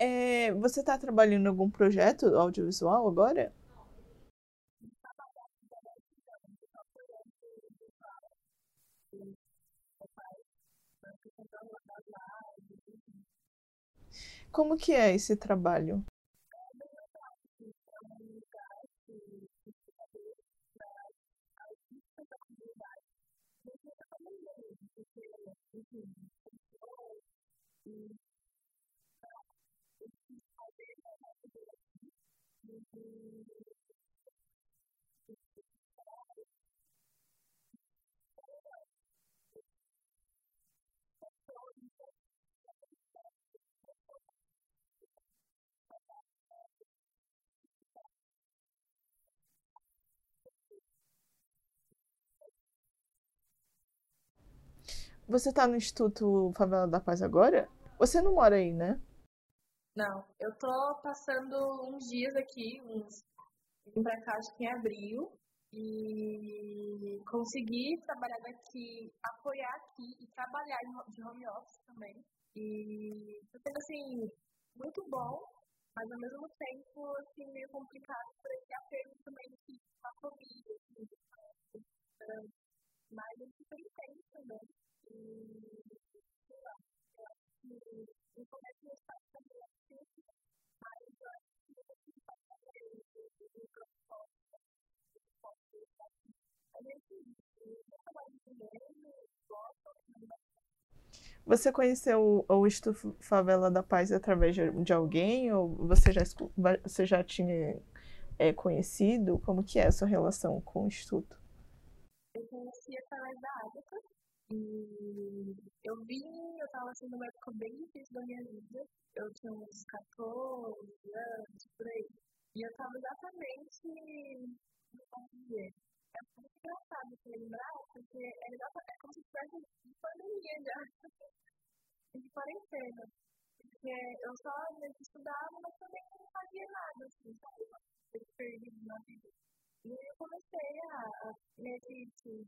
É, você está trabalhando em algum projeto audiovisual agora? Como que é esse trabalho? Você tá no Instituto Favela da Paz agora? Você não mora aí, né? Não, eu tô passando uns dias aqui, uns vim pra cá acho que em abril e consegui trabalhar daqui, apoiar aqui e trabalhar de home office também. E tá sendo assim, muito bom, mas ao mesmo tempo assim, meio complicado por esse apego você conheceu o Instituto Favela da Paz através de alguém? Ou você já, você já tinha é, conhecido? Como que é a sua relação com o Instituto? Eu conheci através da Ágata. E eu vim, eu estava assim numa época bem difícil da minha vida. Eu tinha uns 14 anos, por aí. E eu estava exatamente, como dizer,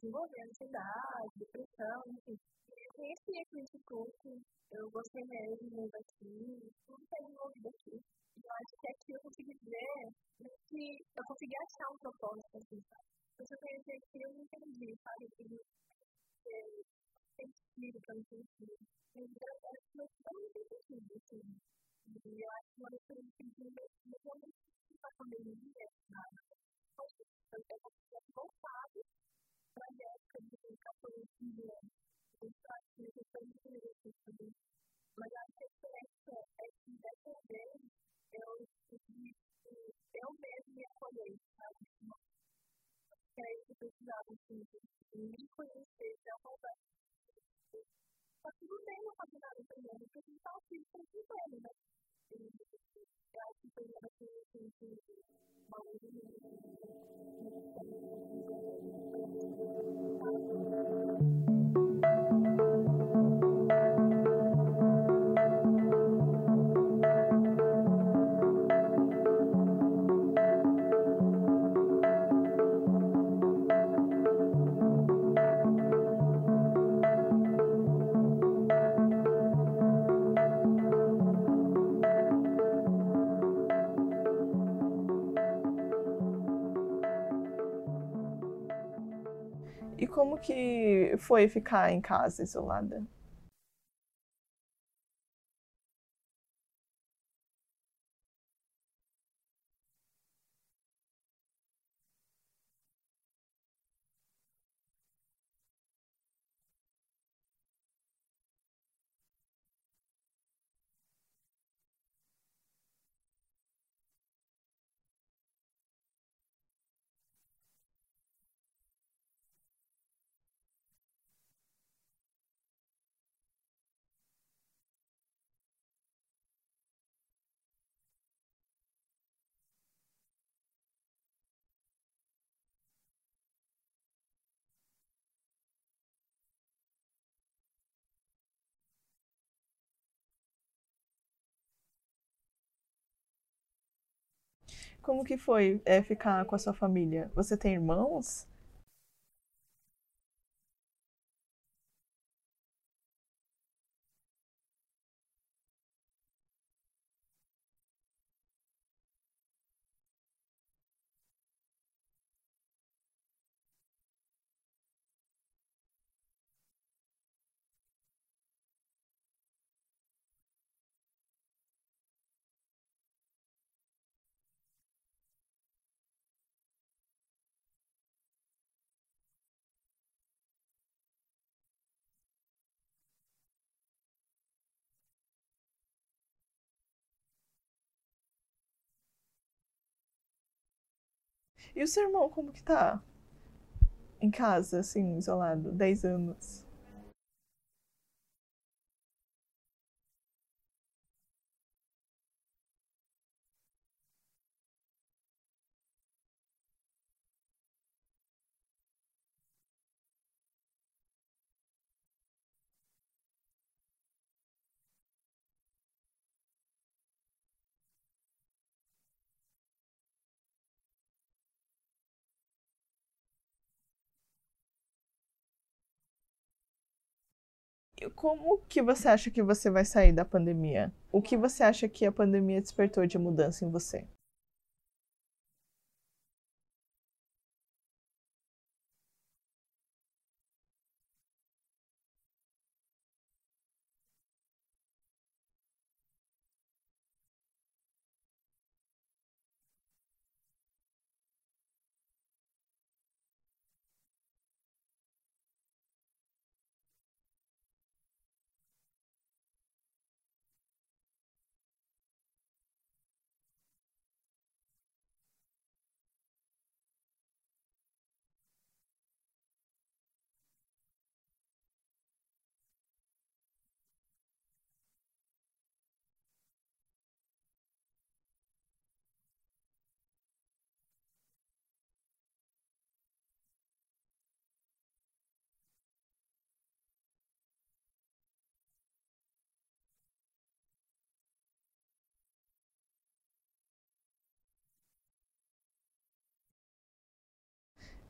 desenvolver ansiedade, depressão, enfim. Eu conheci o Instituto, eu gostei mesmo daqui, tudo que é desenvolvido aqui. E eu acho que aqui eu consegui ver que eu consegui achar um propósito, assim, sabe? você conhecer aqui, eu não entendi, sabe? Que tem sentido, que eu não sentido. Mas eu acho que não tem sentido, assim. E eu acho que uma das coisas que eu não realmente a pandemia, eu tinha voltado para a época de 14, 15 anos. Eu que isso foi muito interessante. Mas a diferença é que dessa vez eu eu mesmo me acolhei, sabe? que que eu precisava, de me conhecer, de arrumar. Tudo bem não fazer nada também, porque a gente tá aqui com o né? Eu acho que foi uma coisa que uma foi ficar em casa isolada? Como que foi é, ficar com a sua família? Você tem irmãos? E o seu irmão, como que tá? Em casa, assim, isolado, 10 anos. Como que você acha que você vai sair da pandemia? O que você acha que a pandemia despertou de mudança em você?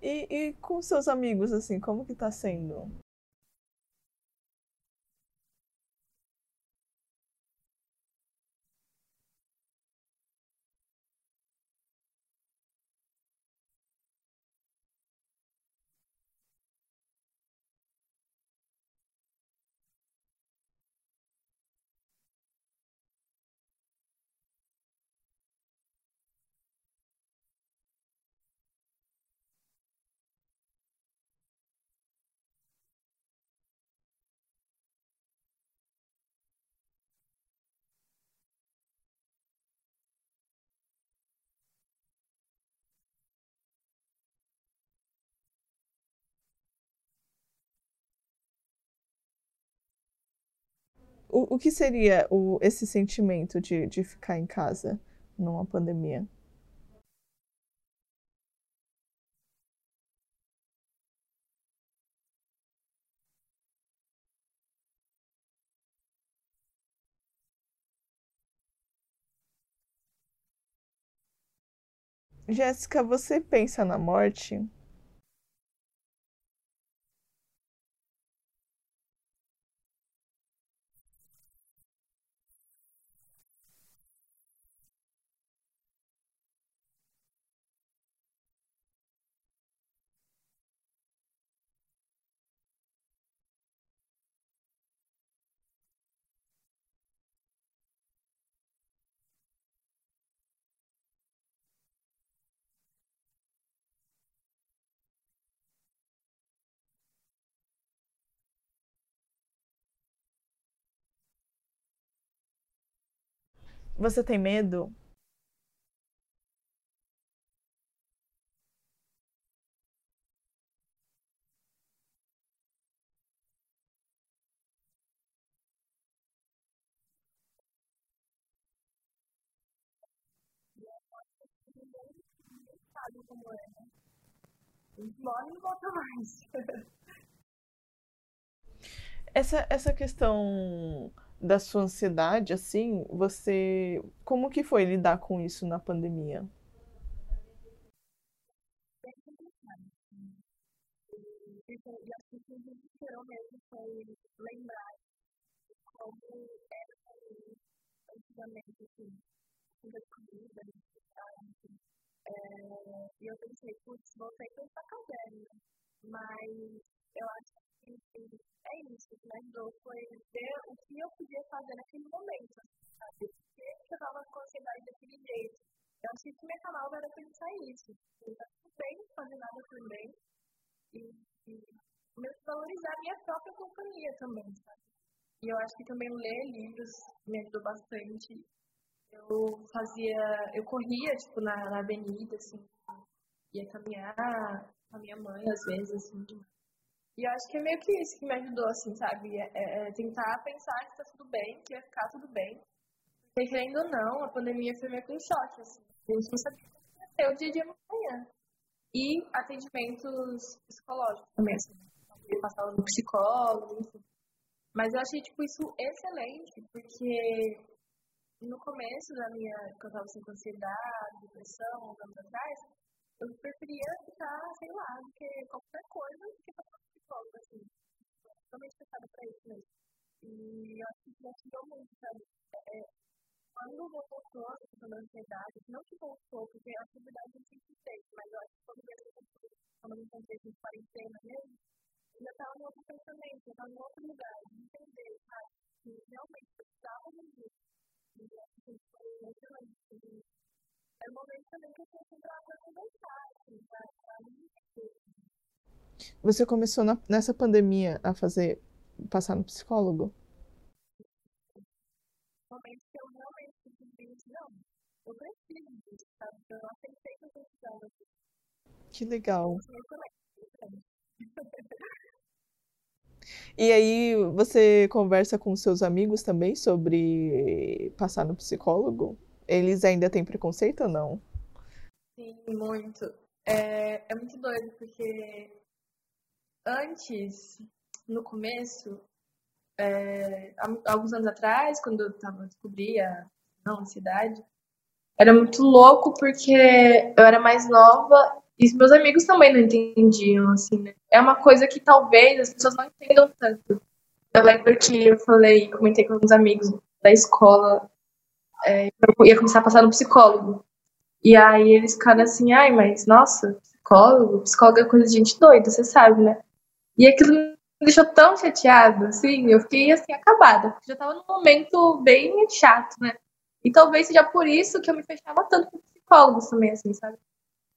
E, e com seus amigos, assim, como que tá sendo? O, o que seria o, esse sentimento de, de ficar em casa numa pandemia? Jéssica, você pensa na morte? Você tem medo? Essa, essa questão da sua ansiedade, assim, você. Como que foi lidar com isso na pandemia? Lembrar como era antigamente, assim, comida e eu pensei, putz, voltei para essa caverna. Mas eu acho assim, é isso, me ajudou foi ver o que eu podia fazer naquele momento, sabe? Por que eu estava com ansiedade daquele jeito? Eu acho que meu canal era pensar isso. Eu tá tudo bem fazer nada também. E, e que valorizar minha própria companhia também, sabe? E eu acho que também ler livros me ajudou bastante. Eu fazia, eu corria, tipo, na, na avenida, assim, ia caminhar com a minha mãe, às vezes, assim, E eu acho que é meio que isso que me ajudou, assim, sabe? É, é, é tentar pensar que tá tudo bem, que vai ficar tudo bem. Porque, querendo ou não, a pandemia foi meio que um choque, assim. A gente não sabia o que ia ser o dia de amanhã. E atendimentos psicológicos também, assim. Passava no psicólogo, enfim. Mas eu achei, tipo, isso excelente, porque no começo da minha, que eu tava com ansiedade, depressão, uns anos atrás, eu preferia ficar, sei lá, do que qualquer coisa do que psicólogo, assim. Totalmente fechada pra isso mesmo. E eu acho que isso me ajudou muito, sabe? É, quando voltou a questão da ansiedade, não que voltou, porque a atividade eu sempre fez, mas eu acho que quando eu quando eu encontrei com quarentena mesmo, eu estava em outro pensamento, eu estava em outro lugar, de entender, sabe? Que realmente precisava disso. E eu acho que foi muito Era o momento também que eu Você começou na, nessa pandemia a fazer, passar no psicólogo? Que eu realmente disse, não, eu preciso disso, sabe? Eu aceitei que eu precisava disso. Que legal. E aí, você conversa com seus amigos também sobre passar no psicólogo? Eles ainda têm preconceito ou não? Sim, muito. É, é muito doido, porque antes, no começo, é, alguns anos atrás, quando eu tava, descobri a ansiedade, era muito louco porque eu era mais nova e meus amigos também não entendiam, assim, né? É uma coisa que talvez as pessoas não entendam tanto. Eu lembro que eu falei, comentei com uns amigos da escola, é, eu ia começar a passar no psicólogo. E aí eles ficaram assim, ai, mas nossa, psicólogo, psicólogo é coisa de gente doida, você sabe, né? E aquilo me deixou tão chateada, assim, eu fiquei assim, acabada, já tava num momento bem chato, né? E talvez seja por isso que eu me fechava tanto com psicólogos também, assim, sabe?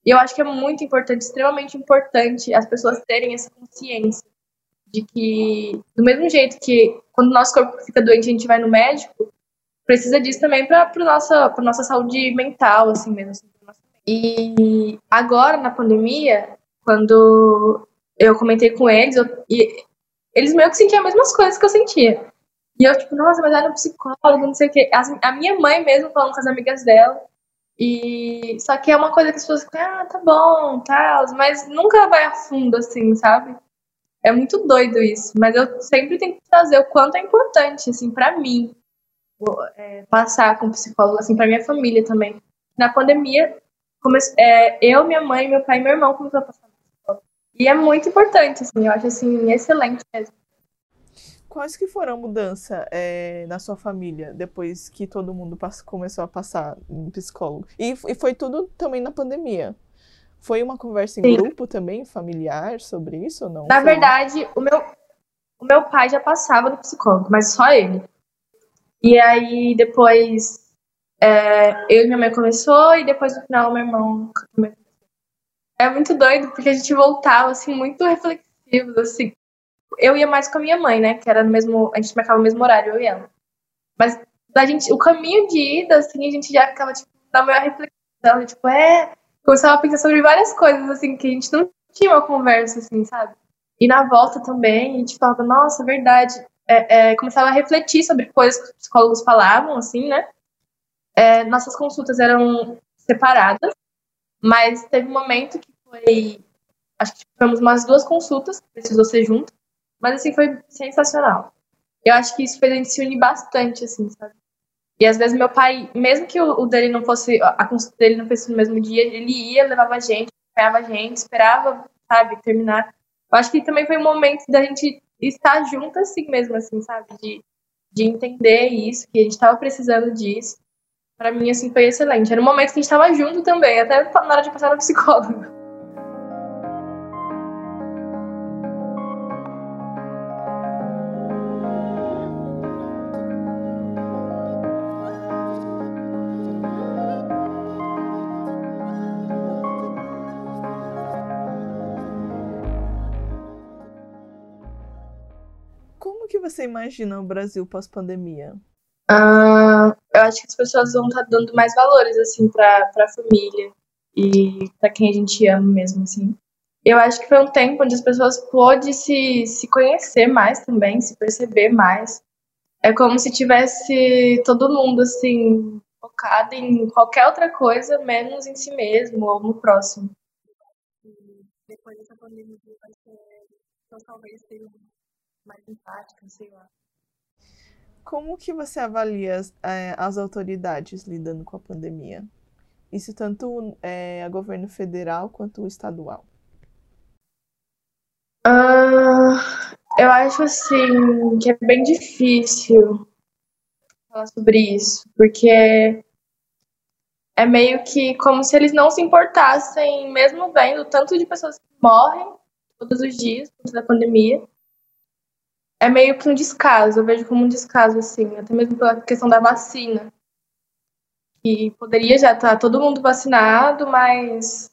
E eu acho que é muito importante, extremamente importante, as pessoas terem essa consciência de que, do mesmo jeito que quando o nosso corpo fica doente a gente vai no médico, precisa disso também para a nossa, nossa saúde mental, assim mesmo. Assim, e agora, na pandemia, quando eu comentei com eles, eu, eles meio que sentiam as mesmas coisas que eu sentia. E eu, tipo, nossa, mas era um psicólogo, não sei o quê. a minha mãe mesmo falando com as amigas dela, e só que é uma coisa que as pessoas ficam, ah, tá bom, tal, mas nunca vai a fundo assim, sabe? É muito doido isso, mas eu sempre tenho que trazer o quanto é importante assim para mim é, passar com psicólogo, assim, para minha família também. Na pandemia, comece, é, eu, minha mãe, meu pai e meu irmão começaram a passar. E é muito importante, assim, eu acho assim excelente mesmo. Quais que foram a mudança é, na sua família depois que todo mundo começou a passar em psicólogo? E, e, foi tudo também na pandemia. Foi uma conversa em Sim. grupo também, familiar, sobre isso ou não? Na foi... verdade, o meu, o meu pai já passava no psicólogo, mas só ele. E aí depois é, eu e minha mãe começou e depois no final meu irmão também. É muito doido porque a gente voltava assim muito reflexivos assim eu ia mais com a minha mãe, né? Que era no mesmo. A gente marcava o mesmo horário, eu e ela. Mas a gente, o caminho de ida, assim, a gente já ficava, tipo, na maior reflexão, tipo, é. Começava a pensar sobre várias coisas, assim, que a gente não tinha uma conversa, assim, sabe? E na volta também, a gente falava, nossa, verdade. É, é, começava a refletir sobre coisas que os psicólogos falavam, assim, né? É, nossas consultas eram separadas, mas teve um momento que foi. Acho que tivemos umas duas consultas, precisou ser junto. Mas, assim, foi sensacional. Eu acho que isso fez a gente se unir bastante, assim, sabe? E às vezes meu pai, mesmo que o, dele não fosse, a consulta dele não fosse no mesmo dia, ele ia, levava a gente, acompanhava a gente, esperava, sabe, terminar. Eu acho que também foi um momento da gente estar junto assim mesmo, assim, sabe? De, de entender isso, que a gente estava precisando disso. Para mim, assim, foi excelente. Era um momento que a gente estava junto também, até na hora de passar no psicólogo. você imagina o Brasil pós-pandemia? Uh, eu acho que as pessoas vão estar tá dando mais valores, assim, para a família. e para quem a gente ama mesmo, assim. Eu acho que foi um tempo onde as pessoas pôde se, se conhecer mais também, se perceber mais. É como se tivesse todo mundo, assim, focado em qualquer outra coisa, menos em si mesmo ou no próximo. Depois dessa pandemia vai ser, então, talvez seja mais empática, sei lá. Como que você avalia as, é, as autoridades lidando com a pandemia? Isso tanto é, a governo federal quanto o estadual. Uh, eu acho assim que é bem difícil falar sobre isso, porque é meio que como se eles não se importassem, mesmo vendo tanto de pessoas que morrem todos os dias por da pandemia, é meio que um descaso, eu vejo como um descaso, assim, até mesmo pela questão da vacina. Que poderia já estar todo mundo vacinado, mas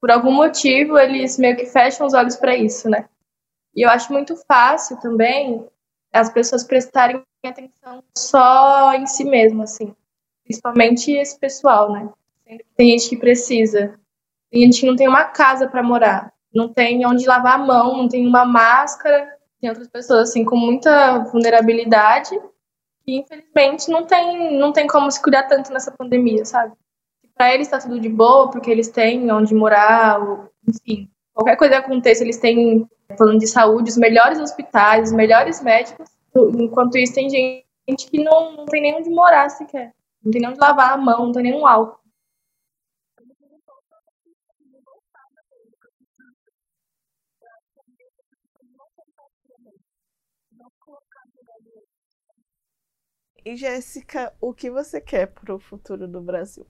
por algum motivo eles meio que fecham os olhos para isso, né? E eu acho muito fácil também as pessoas prestarem atenção só em si mesmo, assim. Principalmente esse pessoal, né? Tem gente que precisa. Tem gente que não tem uma casa para morar, não tem onde lavar a mão, não tem uma máscara tem outras pessoas assim com muita vulnerabilidade que infelizmente não tem não tem como se cuidar tanto nessa pandemia, sabe? Para eles está tudo de boa porque eles têm onde morar, ou, enfim, qualquer coisa que aconteça eles têm plano de saúde, os melhores hospitais, os melhores médicos. Enquanto isso tem gente que não, não tem nem onde morar sequer, não tem nem onde lavar a mão, não tem nenhum álcool. E Jéssica, o que você quer para o futuro do Brasil?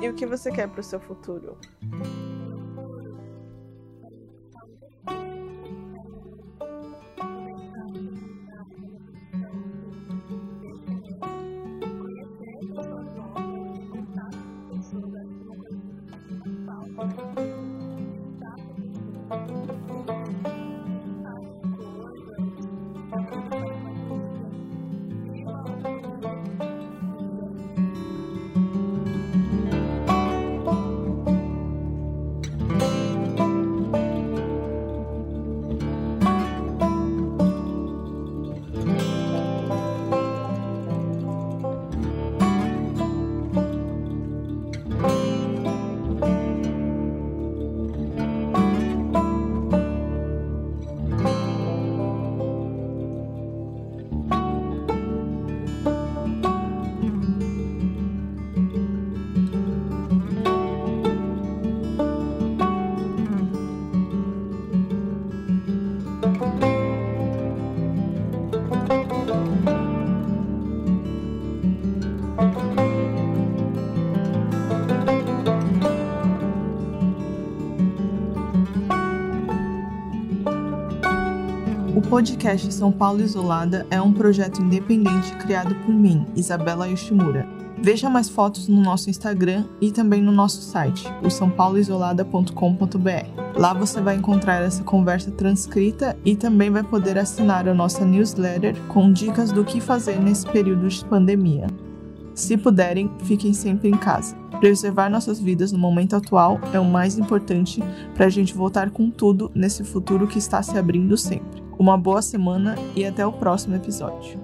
E o que você quer para o seu futuro? Podcast São Paulo Isolada é um projeto independente criado por mim, Isabela Yoshimura. Veja mais fotos no nosso Instagram e também no nosso site, o sãopauloisolada.com.br. Lá você vai encontrar essa conversa transcrita e também vai poder assinar a nossa newsletter com dicas do que fazer nesse período de pandemia. Se puderem, fiquem sempre em casa. Preservar nossas vidas no momento atual é o mais importante para a gente voltar com tudo nesse futuro que está se abrindo sempre. Uma boa semana e até o próximo episódio.